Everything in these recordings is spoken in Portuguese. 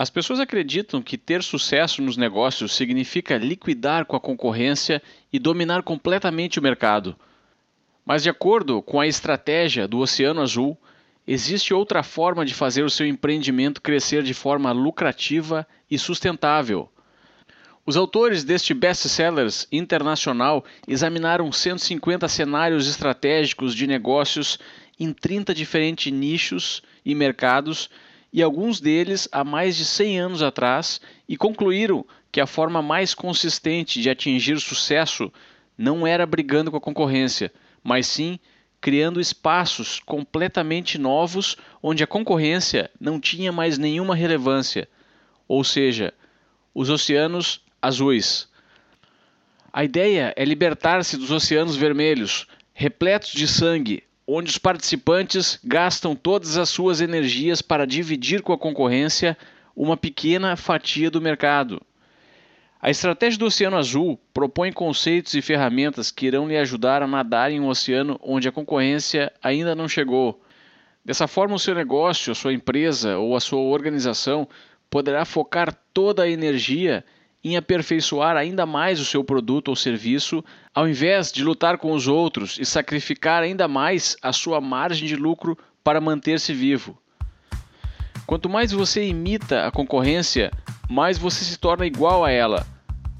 As pessoas acreditam que ter sucesso nos negócios significa liquidar com a concorrência e dominar completamente o mercado. Mas, de acordo com a estratégia do Oceano Azul, existe outra forma de fazer o seu empreendimento crescer de forma lucrativa e sustentável. Os autores deste best-sellers internacional examinaram 150 cenários estratégicos de negócios em 30 diferentes nichos e mercados e alguns deles há mais de 100 anos atrás, e concluíram que a forma mais consistente de atingir sucesso não era brigando com a concorrência, mas sim criando espaços completamente novos onde a concorrência não tinha mais nenhuma relevância, ou seja, os oceanos azuis. A ideia é libertar-se dos oceanos vermelhos, repletos de sangue, onde os participantes gastam todas as suas energias para dividir com a concorrência uma pequena fatia do mercado. A estratégia do Oceano Azul propõe conceitos e ferramentas que irão lhe ajudar a nadar em um oceano onde a concorrência ainda não chegou. Dessa forma, o seu negócio, a sua empresa ou a sua organização poderá focar toda a energia em aperfeiçoar ainda mais o seu produto ou serviço, ao invés de lutar com os outros e sacrificar ainda mais a sua margem de lucro para manter-se vivo. Quanto mais você imita a concorrência, mais você se torna igual a ela,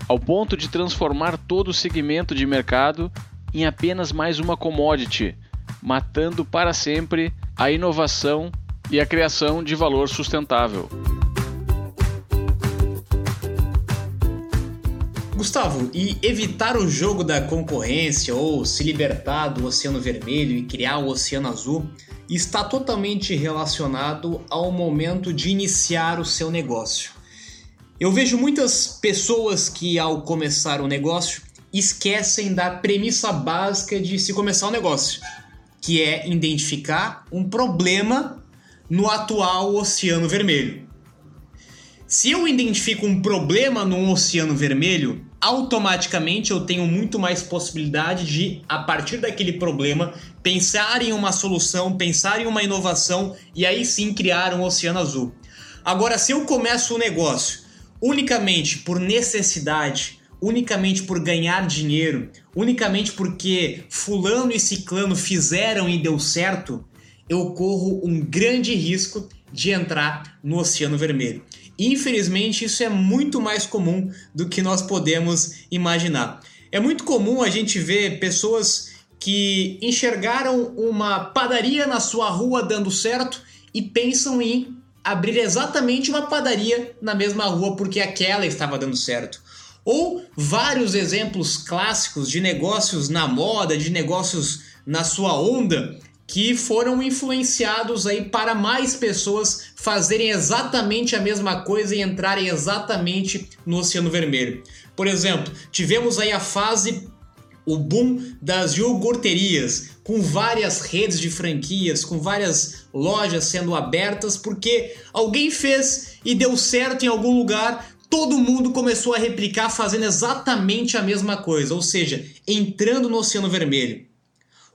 ao ponto de transformar todo o segmento de mercado em apenas mais uma commodity, matando para sempre a inovação e a criação de valor sustentável. Gustavo, e evitar o jogo da concorrência ou se libertar do Oceano Vermelho e criar o Oceano Azul está totalmente relacionado ao momento de iniciar o seu negócio. Eu vejo muitas pessoas que, ao começar o negócio, esquecem da premissa básica de se começar o negócio, que é identificar um problema no atual Oceano Vermelho. Se eu identifico um problema no Oceano Vermelho, automaticamente eu tenho muito mais possibilidade de, a partir daquele problema, pensar em uma solução, pensar em uma inovação e aí sim criar um oceano azul. Agora, se eu começo o um negócio unicamente por necessidade, unicamente por ganhar dinheiro, unicamente porque fulano e ciclano fizeram e deu certo, eu corro um grande risco de entrar no oceano vermelho. Infelizmente, isso é muito mais comum do que nós podemos imaginar. É muito comum a gente ver pessoas que enxergaram uma padaria na sua rua dando certo e pensam em abrir exatamente uma padaria na mesma rua porque aquela estava dando certo. Ou vários exemplos clássicos de negócios na moda, de negócios na sua onda, que foram influenciados aí para mais pessoas fazerem exatamente a mesma coisa e entrarem exatamente no Oceano Vermelho. Por exemplo, tivemos aí a fase o boom das iogurterias, com várias redes de franquias, com várias lojas sendo abertas, porque alguém fez e deu certo em algum lugar, todo mundo começou a replicar fazendo exatamente a mesma coisa, ou seja, entrando no Oceano Vermelho.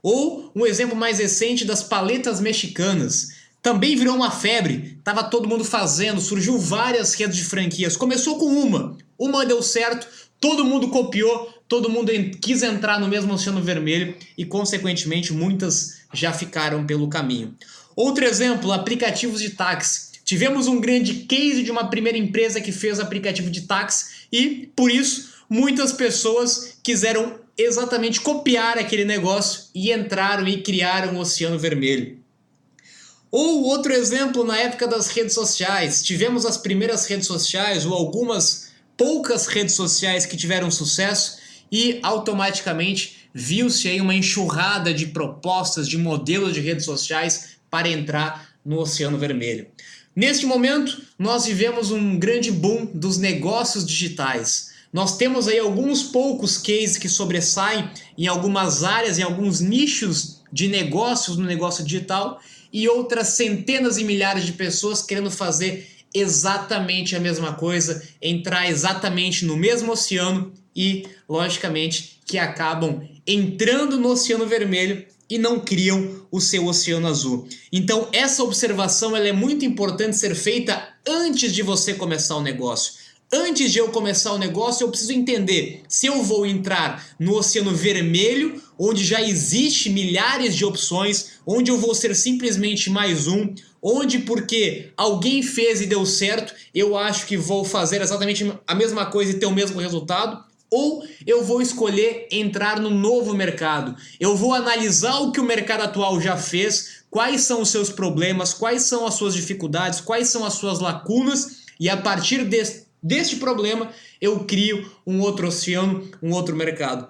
Ou um exemplo mais recente das paletas mexicanas. Também virou uma febre, tava todo mundo fazendo, surgiu várias redes de franquias. Começou com uma, uma deu certo, todo mundo copiou, todo mundo quis entrar no mesmo Oceano Vermelho e, consequentemente, muitas já ficaram pelo caminho. Outro exemplo, aplicativos de táxi. Tivemos um grande case de uma primeira empresa que fez aplicativo de táxi e, por isso, muitas pessoas quiseram exatamente copiar aquele negócio e entraram e criaram o Oceano Vermelho. Ou outro exemplo na época das redes sociais, tivemos as primeiras redes sociais ou algumas poucas redes sociais que tiveram sucesso e automaticamente viu-se aí uma enxurrada de propostas, de modelos de redes sociais para entrar no Oceano Vermelho. Neste momento, nós vivemos um grande boom dos negócios digitais. Nós temos aí alguns poucos cases que sobressaem em algumas áreas, em alguns nichos de negócios no negócio digital e outras centenas e milhares de pessoas querendo fazer exatamente a mesma coisa, entrar exatamente no mesmo oceano e, logicamente, que acabam entrando no Oceano Vermelho e não criam o seu oceano azul. Então, essa observação ela é muito importante ser feita antes de você começar o negócio. Antes de eu começar o negócio, eu preciso entender se eu vou entrar no oceano vermelho, onde já existe milhares de opções, onde eu vou ser simplesmente mais um, onde porque alguém fez e deu certo, eu acho que vou fazer exatamente a mesma coisa e ter o mesmo resultado, ou eu vou escolher entrar no novo mercado. Eu vou analisar o que o mercado atual já fez, quais são os seus problemas, quais são as suas dificuldades, quais são as suas lacunas, e a partir desse deste problema, eu crio um outro oceano, um outro mercado.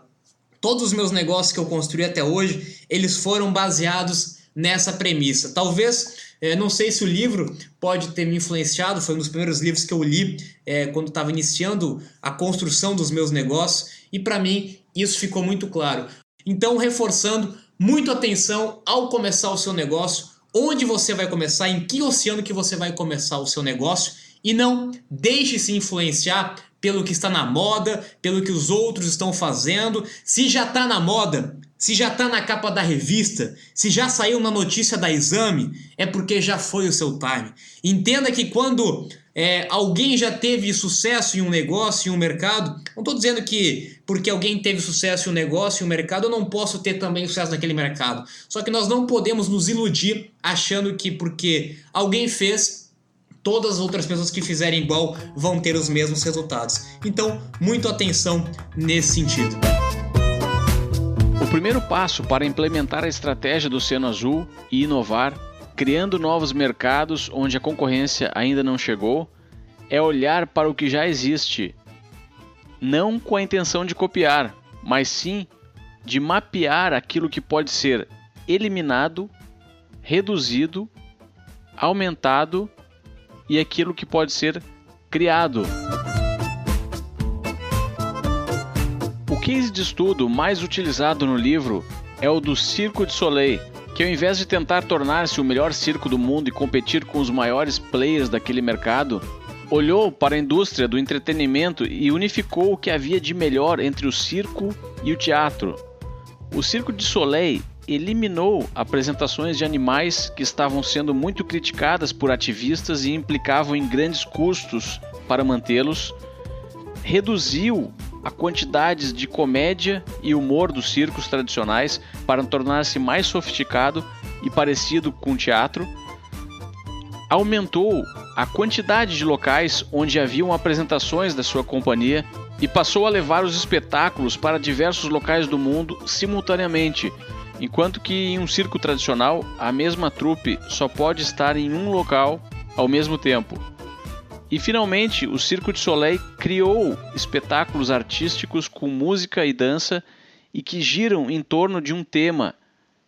Todos os meus negócios que eu construí até hoje, eles foram baseados nessa premissa. Talvez, é, não sei se o livro pode ter me influenciado, foi um dos primeiros livros que eu li é, quando estava iniciando a construção dos meus negócios, e para mim isso ficou muito claro. Então, reforçando, muito atenção ao começar o seu negócio, onde você vai começar, em que oceano que você vai começar o seu negócio e não deixe se influenciar pelo que está na moda, pelo que os outros estão fazendo. Se já está na moda, se já está na capa da revista, se já saiu na notícia da exame, é porque já foi o seu time. Entenda que quando é, alguém já teve sucesso em um negócio, em um mercado, não estou dizendo que porque alguém teve sucesso em um negócio, em um mercado, eu não posso ter também sucesso naquele mercado. Só que nós não podemos nos iludir achando que porque alguém fez, todas as outras pessoas que fizerem igual vão ter os mesmos resultados. Então, muito atenção nesse sentido. O primeiro passo para implementar a estratégia do Oceano Azul e inovar, criando novos mercados onde a concorrência ainda não chegou, é olhar para o que já existe, não com a intenção de copiar, mas sim de mapear aquilo que pode ser eliminado, reduzido, aumentado e aquilo que pode ser criado. O case de estudo mais utilizado no livro é o do Circo de Soleil, que ao invés de tentar tornar-se o melhor circo do mundo e competir com os maiores players daquele mercado, olhou para a indústria do entretenimento e unificou o que havia de melhor entre o circo e o teatro. O Circo de Soleil eliminou apresentações de animais que estavam sendo muito criticadas por ativistas e implicavam em grandes custos para mantê-los, reduziu a quantidade de comédia e humor dos circos tradicionais para tornar-se mais sofisticado e parecido com teatro, aumentou a quantidade de locais onde haviam apresentações da sua companhia e passou a levar os espetáculos para diversos locais do mundo simultaneamente, Enquanto que em um circo tradicional, a mesma trupe só pode estar em um local ao mesmo tempo. E finalmente, o Circo de Soleil criou espetáculos artísticos com música e dança e que giram em torno de um tema,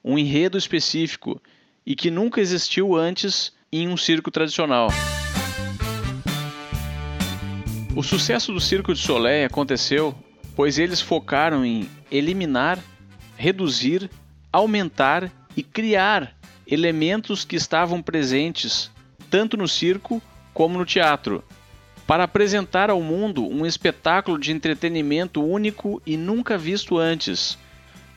um enredo específico e que nunca existiu antes em um circo tradicional. O sucesso do Circo de Soleil aconteceu pois eles focaram em eliminar, reduzir aumentar e criar elementos que estavam presentes tanto no circo como no teatro, para apresentar ao mundo um espetáculo de entretenimento único e nunca visto antes,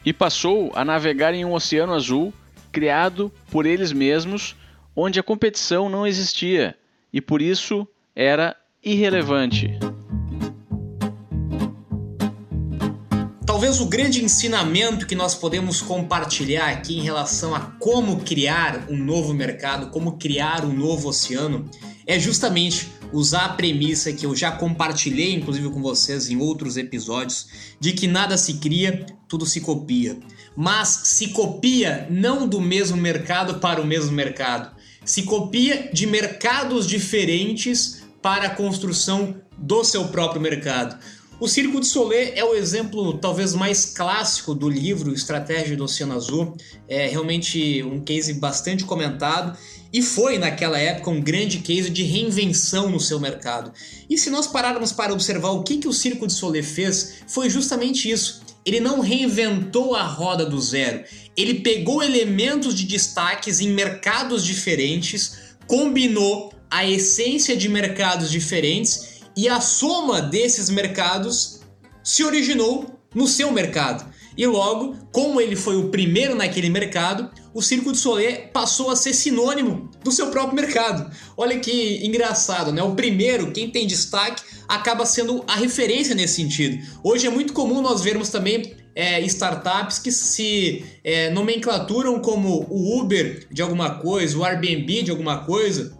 e passou a navegar em um oceano azul criado por eles mesmos, onde a competição não existia e por isso era irrelevante. Talvez o grande ensinamento que nós podemos compartilhar aqui em relação a como criar um novo mercado, como criar um novo oceano, é justamente usar a premissa que eu já compartilhei, inclusive com vocês em outros episódios, de que nada se cria, tudo se copia. Mas se copia não do mesmo mercado para o mesmo mercado, se copia de mercados diferentes para a construção do seu próprio mercado. O Circo de Soleil é o exemplo talvez mais clássico do livro Estratégia do Oceano Azul. É realmente um case bastante comentado e foi naquela época um grande case de reinvenção no seu mercado. E se nós pararmos para observar o que, que o Circo de Soleil fez, foi justamente isso. Ele não reinventou a roda do zero. Ele pegou elementos de destaques em mercados diferentes, combinou a essência de mercados diferentes e a soma desses mercados se originou no seu mercado. E logo, como ele foi o primeiro naquele mercado, o Circo de Soleil passou a ser sinônimo do seu próprio mercado. Olha que engraçado, né? O primeiro, quem tem destaque, acaba sendo a referência nesse sentido. Hoje é muito comum nós vermos também é, startups que se é, nomenclaturam como o Uber de alguma coisa, o Airbnb de alguma coisa.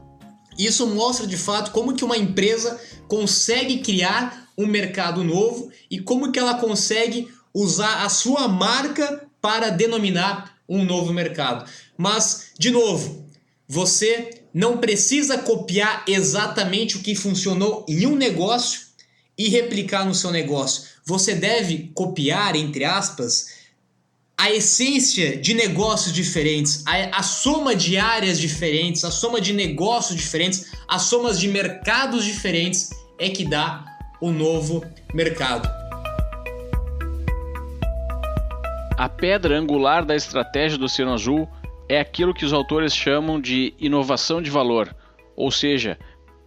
Isso mostra de fato como que uma empresa consegue criar um mercado novo e como que ela consegue usar a sua marca para denominar um novo mercado. Mas, de novo, você não precisa copiar exatamente o que funcionou em um negócio e replicar no seu negócio. Você deve copiar, entre aspas, a essência de negócios diferentes, a, a, soma de áreas diferentes, a soma de negócios diferentes, as somas de mercados diferentes é que dá o novo mercado. A pedra angular da estratégia do Oceano Azul é aquilo que os autores chamam de inovação de valor, ou seja,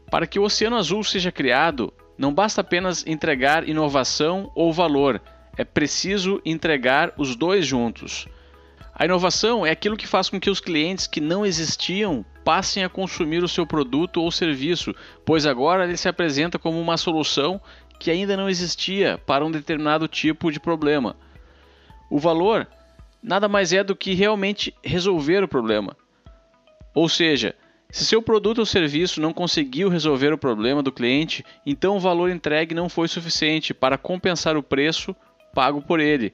para que o Oceano Azul seja criado, não basta apenas entregar inovação ou valor, é preciso entregar os dois juntos. A inovação é aquilo que faz com que os clientes que não existiam passem a consumir o seu produto ou serviço, pois agora ele se apresenta como uma solução que ainda não existia para um determinado tipo de problema. O valor nada mais é do que realmente resolver o problema. Ou seja, se seu produto ou serviço não conseguiu resolver o problema do cliente, então o valor entregue não foi suficiente para compensar o preço pago por ele.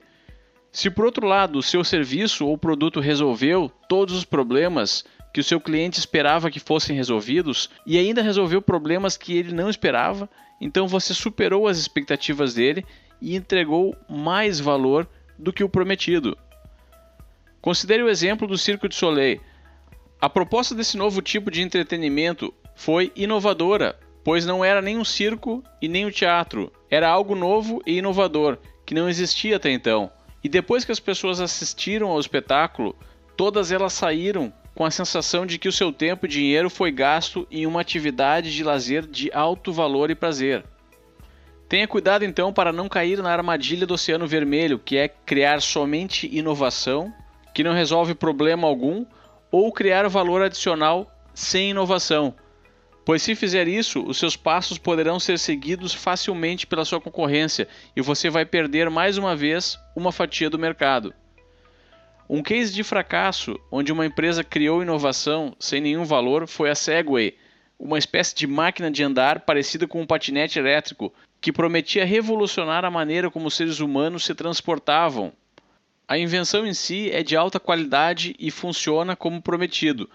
Se por outro lado o seu serviço ou produto resolveu todos os problemas que o seu cliente esperava que fossem resolvidos e ainda resolveu problemas que ele não esperava, então você superou as expectativas dele e entregou mais valor do que o prometido. Considere o exemplo do Circo de Soleil. A proposta desse novo tipo de entretenimento foi inovadora, pois não era nem um circo e nem um teatro, era algo novo e inovador que não existia até então. E depois que as pessoas assistiram ao espetáculo, todas elas saíram com a sensação de que o seu tempo e dinheiro foi gasto em uma atividade de lazer de alto valor e prazer. Tenha cuidado então para não cair na armadilha do Oceano Vermelho, que é criar somente inovação, que não resolve problema algum, ou criar valor adicional sem inovação. Pois se fizer isso, os seus passos poderão ser seguidos facilmente pela sua concorrência e você vai perder mais uma vez uma fatia do mercado. Um case de fracasso onde uma empresa criou inovação sem nenhum valor foi a Segway, uma espécie de máquina de andar parecida com um patinete elétrico que prometia revolucionar a maneira como os seres humanos se transportavam. A invenção em si é de alta qualidade e funciona como prometido,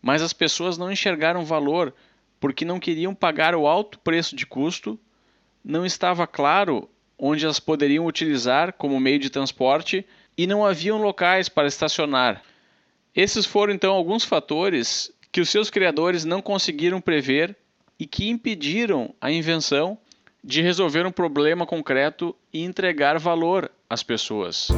mas as pessoas não enxergaram valor porque não queriam pagar o alto preço de custo, não estava claro onde as poderiam utilizar como meio de transporte e não haviam locais para estacionar. Esses foram então alguns fatores que os seus criadores não conseguiram prever e que impediram a invenção de resolver um problema concreto e entregar valor às pessoas.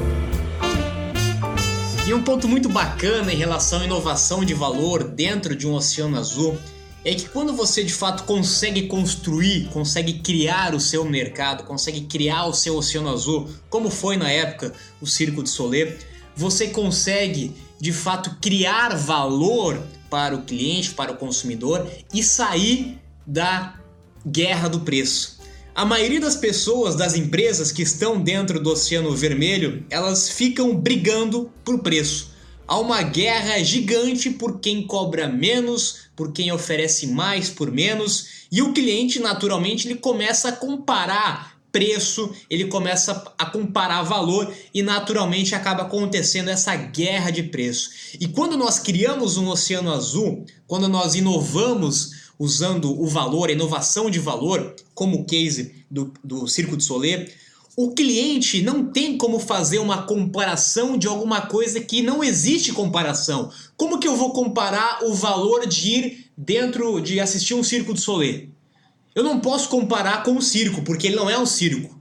E um ponto muito bacana em relação à inovação de valor dentro de um oceano azul é que quando você de fato consegue construir, consegue criar o seu mercado, consegue criar o seu oceano azul, como foi na época o Circo de Soleil, você consegue de fato criar valor para o cliente, para o consumidor e sair da guerra do preço. A maioria das pessoas, das empresas que estão dentro do Oceano Vermelho, elas ficam brigando por preço. Há uma guerra gigante por quem cobra menos, por quem oferece mais por menos, e o cliente naturalmente ele começa a comparar preço, ele começa a comparar valor e naturalmente acaba acontecendo essa guerra de preço. E quando nós criamos um oceano azul, quando nós inovamos usando o valor, a inovação de valor, como o case do, do Circo de Soleil, o cliente não tem como fazer uma comparação de alguma coisa que não existe comparação. Como que eu vou comparar o valor de ir dentro de assistir um Circo de Soleil? Eu não posso comparar com o circo, porque ele não é um circo.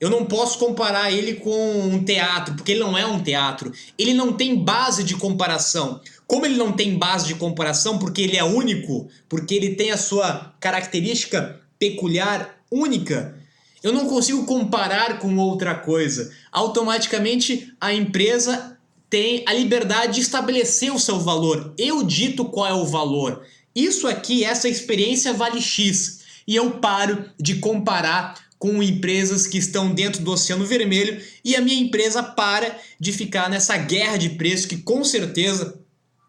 Eu não posso comparar ele com um teatro, porque ele não é um teatro. Ele não tem base de comparação. Como ele não tem base de comparação, porque ele é único, porque ele tem a sua característica peculiar única, Eu não consigo comparar com outra coisa. Automaticamente a empresa tem a liberdade de estabelecer o seu valor. Eu dito qual é o valor. Isso aqui, essa experiência vale X. E eu paro de comparar com empresas que estão dentro do Oceano Vermelho e a minha empresa para de ficar nessa guerra de preço que com certeza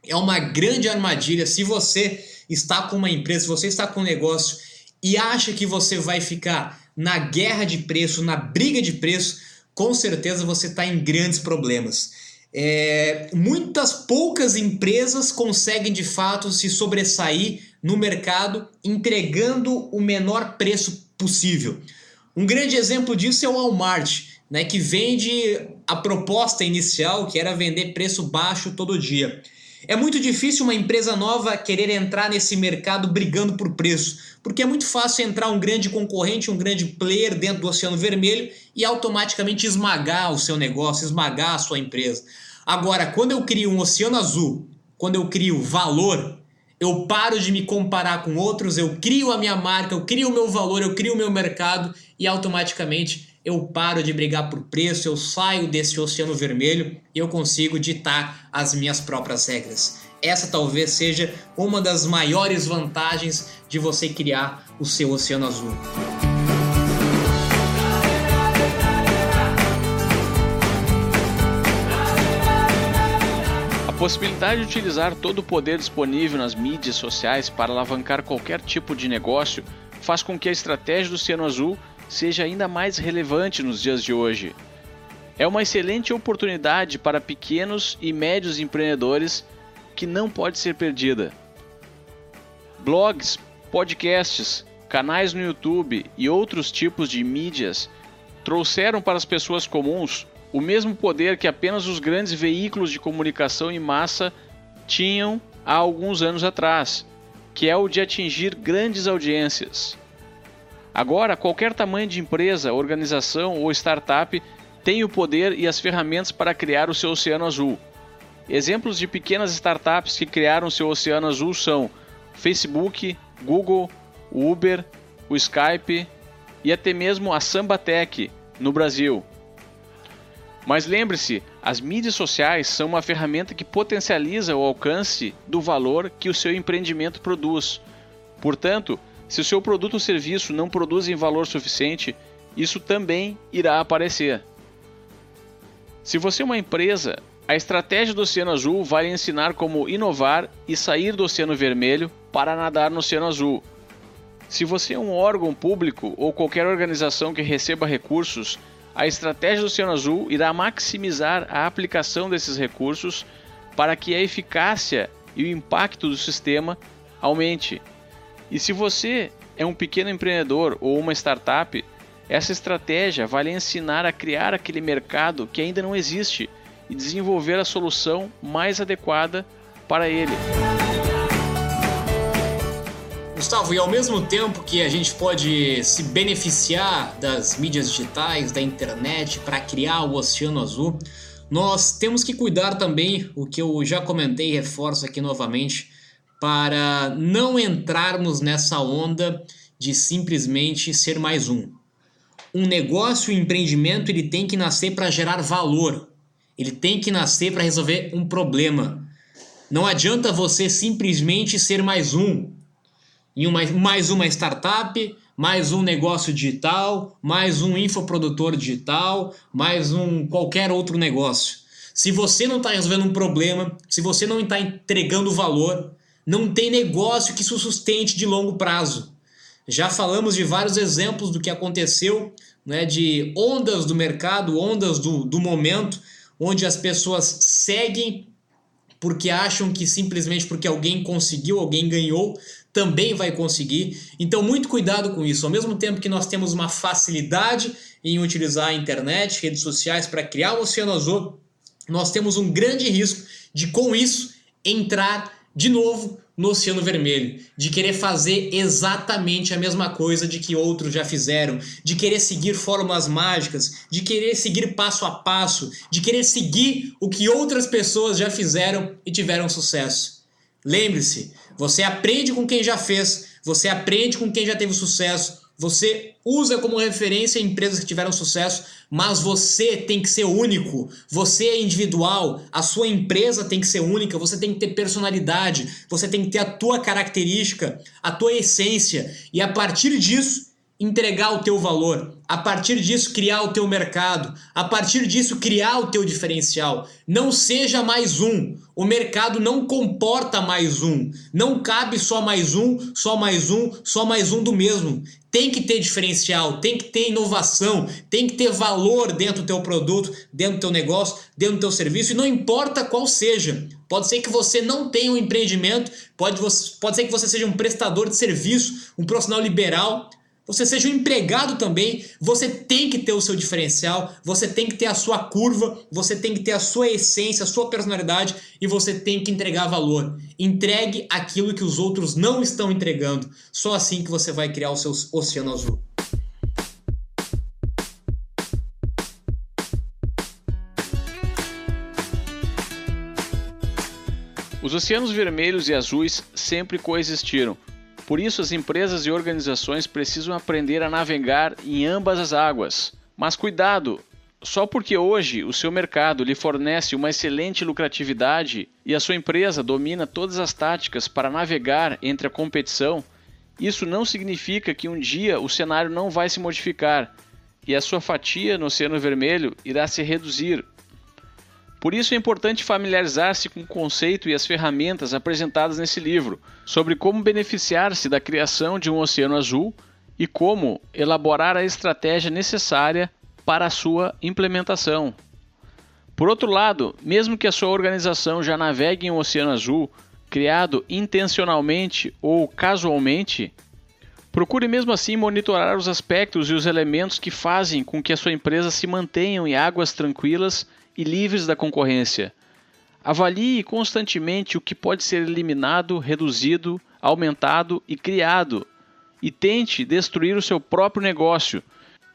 é uma grande armadilha. Se você está com uma empresa, se você está com um negócio e acha que você vai ficar na guerra de preço, na briga de preço, com certeza você está em grandes problemas. É, muitas poucas empresas conseguem de fato se sobressair no mercado entregando o menor preço possível. Um grande exemplo disso é o Walmart, né, que vende a proposta inicial, que era vender preço baixo todo dia. É muito difícil uma empresa nova querer entrar nesse mercado brigando por preço, porque é muito fácil entrar um grande concorrente, um grande player dentro do Oceano Vermelho e automaticamente esmagar o seu negócio, esmagar a sua empresa. Agora, quando eu crio um Oceano Azul, quando eu crio valor, eu paro de me comparar com outros, eu crio a minha marca, eu crio o meu valor, eu crio o meu mercado e automaticamente eu paro de brigar por preço, eu saio desse oceano vermelho e eu consigo ditar as minhas próprias regras. Essa talvez seja uma das maiores vantagens de você criar o seu oceano azul. A possibilidade de utilizar todo o poder disponível nas mídias sociais para alavancar qualquer tipo de negócio faz com que a estratégia do Oceano Azul seja ainda mais relevante nos dias de hoje. É uma excelente oportunidade para pequenos e médios empreendedores que não pode ser perdida. Blogs, podcasts, canais no YouTube e outros tipos de mídias trouxeram para as pessoas comuns o mesmo poder que apenas os grandes veículos de comunicação em massa tinham há alguns anos atrás, que é o de atingir grandes audiências. Agora, qualquer tamanho de empresa, organização ou startup tem o poder e as ferramentas para criar o seu oceano azul. Exemplos de pequenas startups que criaram seu oceano azul são Facebook, Google, Uber, o Skype e até mesmo a Sambatec no Brasil. Mas lembre-se, as mídias sociais são uma ferramenta que potencializa o alcance do valor que o seu empreendimento produz. Portanto, se o seu produto ou serviço não produzem valor suficiente, isso também irá aparecer. Se você é uma empresa, a estratégia do Oceano Azul vai lhe ensinar como inovar e sair do Oceano Vermelho para nadar no Oceano Azul. Se você é um órgão público ou qualquer organização que receba recursos, a estratégia do Oceano Azul irá maximizar a aplicação desses recursos para que a eficácia e o impacto do sistema aumente. E se você é um pequeno empreendedor ou uma startup, essa estratégia vai lhe ensinar a criar aquele mercado que ainda não existe e desenvolver a solução mais adequada para ele. Gustavo, e ao mesmo tempo que a gente pode se beneficiar das mídias digitais, da internet para criar o Oceano Azul, nós temos que cuidar também, o que eu já comentei e reforço aqui novamente, para não entrarmos nessa onda de simplesmente ser mais um. Um negócio, um empreendimento, ele tem que nascer para gerar valor. Ele tem que nascer para resolver um problema. Não adianta você simplesmente ser mais um. Em uma, mais uma startup, mais um negócio digital, mais um infoprodutor digital, mais um qualquer outro negócio. Se você não está resolvendo um problema, se você não está entregando valor, não tem negócio que isso sustente de longo prazo. Já falamos de vários exemplos do que aconteceu, né, de ondas do mercado, ondas do, do momento, onde as pessoas seguem porque acham que simplesmente porque alguém conseguiu, alguém ganhou, também vai conseguir. Então, muito cuidado com isso. Ao mesmo tempo que nós temos uma facilidade em utilizar a internet, redes sociais para criar um oceano azul, nós temos um grande risco de, com isso, entrar de novo no Oceano Vermelho, de querer fazer exatamente a mesma coisa de que outros já fizeram, de querer seguir fórmulas mágicas, de querer seguir passo a passo, de querer seguir o que outras pessoas já fizeram e tiveram sucesso. Lembre-se, você aprende com quem já fez, você aprende com quem já teve sucesso, Você usa como referência empresas que tiveram sucesso, mas você tem que ser único. Você é individual, a sua empresa tem que ser única, você tem que ter personalidade, você tem que ter a tua característica, a tua essência e a partir disso entregar o teu valor, a partir disso criar o teu mercado, a partir disso criar o teu diferencial. Não seja mais um. O mercado não comporta mais um. Não cabe só mais um, só mais um, só mais um do mesmo. Tem que ter diferencial, tem que ter inovação, tem que ter valor dentro do teu produto, dentro do teu negócio, dentro do teu serviço, e não importa qual seja. Pode ser que você não tenha um empreendimento, pode, pode ser que você seja um prestador de serviço, um profissional liberal, você seja um empregado também, você tem que ter o seu diferencial, você tem que ter a sua curva, você tem que ter a sua essência, a sua personalidade e você tem que entregar valor. Entregue aquilo que os outros não estão entregando. Só assim que você vai criar o seu oceano azul. Os oceanos vermelhos e azuis sempre coexistiram por isso, as empresas e organizações precisam aprender a navegar em ambas as águas. Mas cuidado! Só porque hoje o seu mercado lhe fornece uma excelente lucratividade e a sua empresa domina todas as táticas para navegar entre a competição, isso não significa que um dia o cenário não vai se modificar e a sua fatia no Oceano Vermelho irá se reduzir por isso é importante familiarizar-se com o conceito e as ferramentas apresentadas nesse livro sobre como beneficiar-se da criação de um oceano azul e como elaborar a estratégia necessária para a sua implementação. Por outro lado, mesmo que a sua organização já navegue em um oceano azul, criado intencionalmente ou casualmente, procure mesmo assim monitorar os aspectos e os elementos que fazem com que a sua empresa se mantenha em águas tranquilas e livres da concorrência. Avalie constantemente o que pode ser eliminado, reduzido, aumentado e criado, e tente destruir o seu próprio negócio,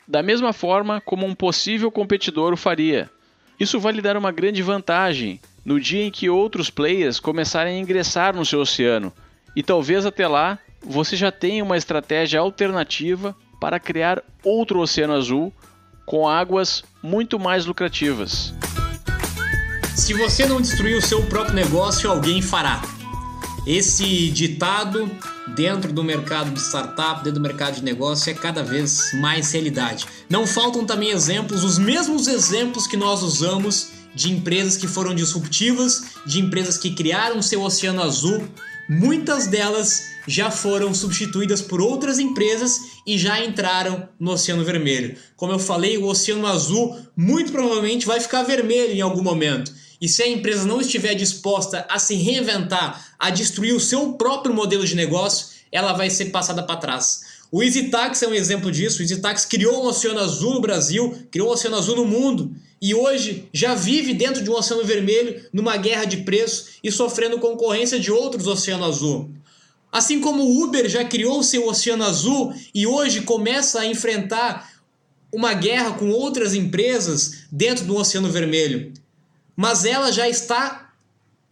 da mesma forma como um possível competidor o faria. Isso vai lhe dar uma grande vantagem no dia em que outros players começarem a ingressar no seu oceano, e talvez até lá você já tenha uma estratégia alternativa para criar outro oceano azul com águas muito mais lucrativas. Se você não destruir o seu próprio negócio, alguém fará. Esse ditado dentro do mercado de startup, dentro do mercado de negócio, é cada vez mais realidade. Não faltam também exemplos, os mesmos exemplos que nós usamos de empresas que foram disruptivas, de empresas que criaram seu oceano azul. Muitas delas já foram substituídas por outras empresas e já entraram no Oceano Vermelho. Como eu falei, o Oceano Azul muito provavelmente vai ficar vermelho em algum momento. E se a empresa não estiver disposta a se reinventar, a destruir o seu próprio modelo de negócio, ela vai ser passada para trás. O EasyTax é um exemplo disso. O EasyTax criou um oceano azul no Brasil, criou um oceano azul no mundo e hoje já vive dentro de um oceano vermelho, numa guerra de preço e sofrendo concorrência de outros oceanos azul. Assim como o Uber já criou seu oceano azul e hoje começa a enfrentar uma guerra com outras empresas dentro do oceano vermelho mas ela já está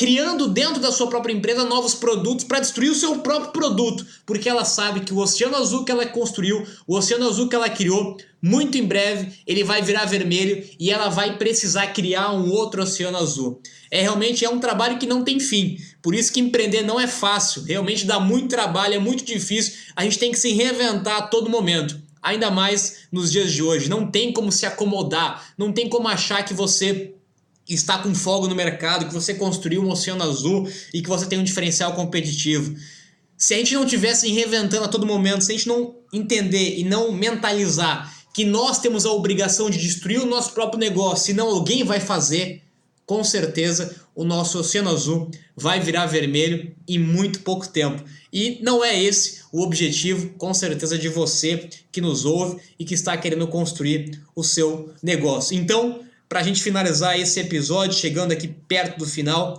criando dentro da sua própria empresa novos produtos para destruir o seu próprio produto, porque ela sabe que o oceano azul que ela construiu, o oceano azul que ela criou, muito em breve ele vai virar vermelho e ela vai precisar criar um outro oceano azul. É realmente é um trabalho que não tem fim. Por isso que empreender não é fácil, realmente dá muito trabalho, é muito difícil. A gente tem que se reinventar a todo momento. Ainda mais nos dias de hoje, não tem como se acomodar, não tem como achar que você está com fogo no mercado, que você construiu um oceano azul e que você tem um diferencial competitivo. Se a gente não tivesse reinventando a todo momento, se a gente não entender e não mentalizar que nós temos a obrigação de destruir o nosso próprio negócio, senão alguém vai fazer, com certeza o nosso oceano azul vai virar vermelho em muito pouco tempo. E não é esse o objetivo, com certeza, de você que nos ouve e que está querendo construir o seu negócio. Então, para a gente finalizar esse episódio, chegando aqui perto do final,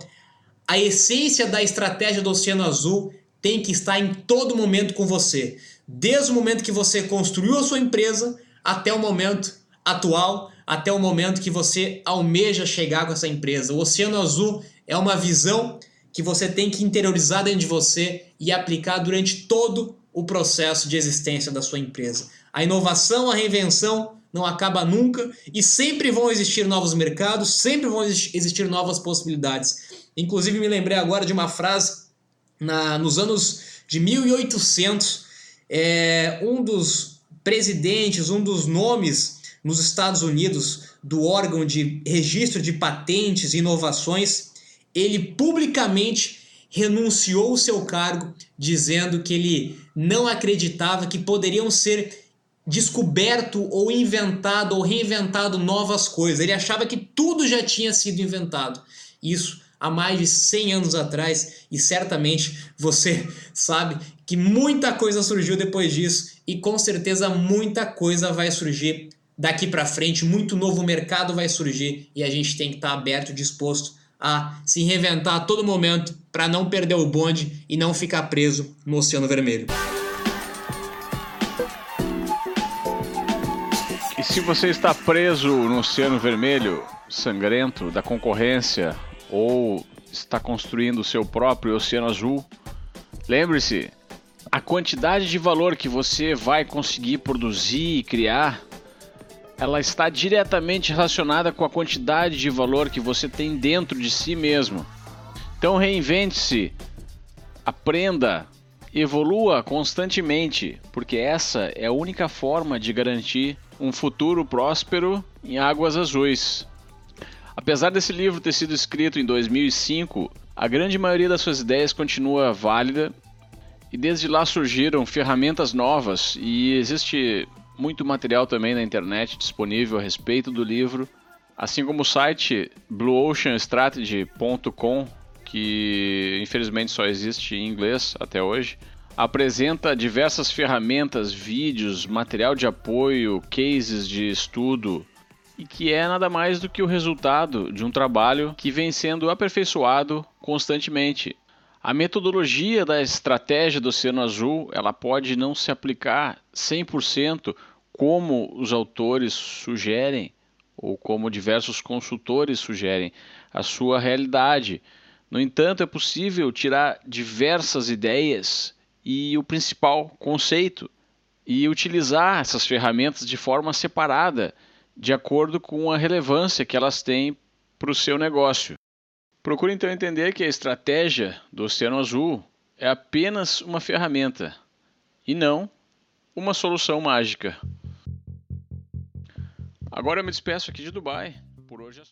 a essência da estratégia do Oceano Azul tem que estar em todo momento com você. Desde o momento que você construiu a sua empresa até o momento atual, até o momento que você almeja chegar com essa empresa. O Oceano Azul é uma visão que você tem que interiorizar dentro de você e aplicar durante todo o processo de existência da sua empresa. A inovação, a reinvenção não acaba nunca e sempre vão existir novos mercados, sempre vão existir novas possibilidades. Inclusive, me lembrei agora de uma frase na, nos anos de 1800, é, um dos presidentes, um dos nomes nos Estados Unidos do órgão de registro de patentes e inovações, ele publicamente renunciou o seu cargo, dizendo que ele não acreditava que poderiam ser descoberto ou inventado ou reinventado novas coisas. Ele achava que tudo já tinha sido inventado. Isso há mais de 100 anos atrás e certamente você sabe que muita coisa surgiu depois disso e com certeza muita coisa vai surgir daqui para frente, muito novo mercado vai surgir e a gente tem que estar tá aberto, disposto a se reinventar a todo momento para não perder o bonde e não ficar preso no Oceano Vermelho. Se você está preso no Oceano Vermelho, sangrento, da concorrência, ou está construindo o seu próprio Oceano Azul, lembre-se, a quantidade de valor que você vai conseguir produzir e criar ela está diretamente relacionada com a quantidade de valor que você tem dentro de si mesmo. Então reinvente-se, aprenda, evolua constantemente, porque essa é a única forma de garantir um futuro próspero em águas azuis. Apesar desse livro ter sido escrito em 2005, a grande maioria das suas ideias continua válida e desde lá surgiram ferramentas novas e existe muito material também na internet disponível a respeito do livro, assim como o site blueoceanstrategy.com, que infelizmente só existe em inglês até hoje, apresenta diversas ferramentas, vídeos, material de apoio, cases de estudo e que é nada mais do que o resultado de um trabalho que vem sendo aperfeiçoado constantemente. A metodologia da estratégia do Oceano Azul, ela pode não se aplicar 100% como os autores sugerem ou como diversos consultores sugerem a sua realidade. No entanto, é possível tirar diversas ideias e o principal conceito e utilizar essas ferramentas de forma separada, de acordo com a relevância que elas têm para o seu negócio. Procure então entender que a estratégia do Oceano Azul é apenas uma ferramenta e não uma solução mágica. Agora eu me despeço aqui de Dubai. Por hoje é só.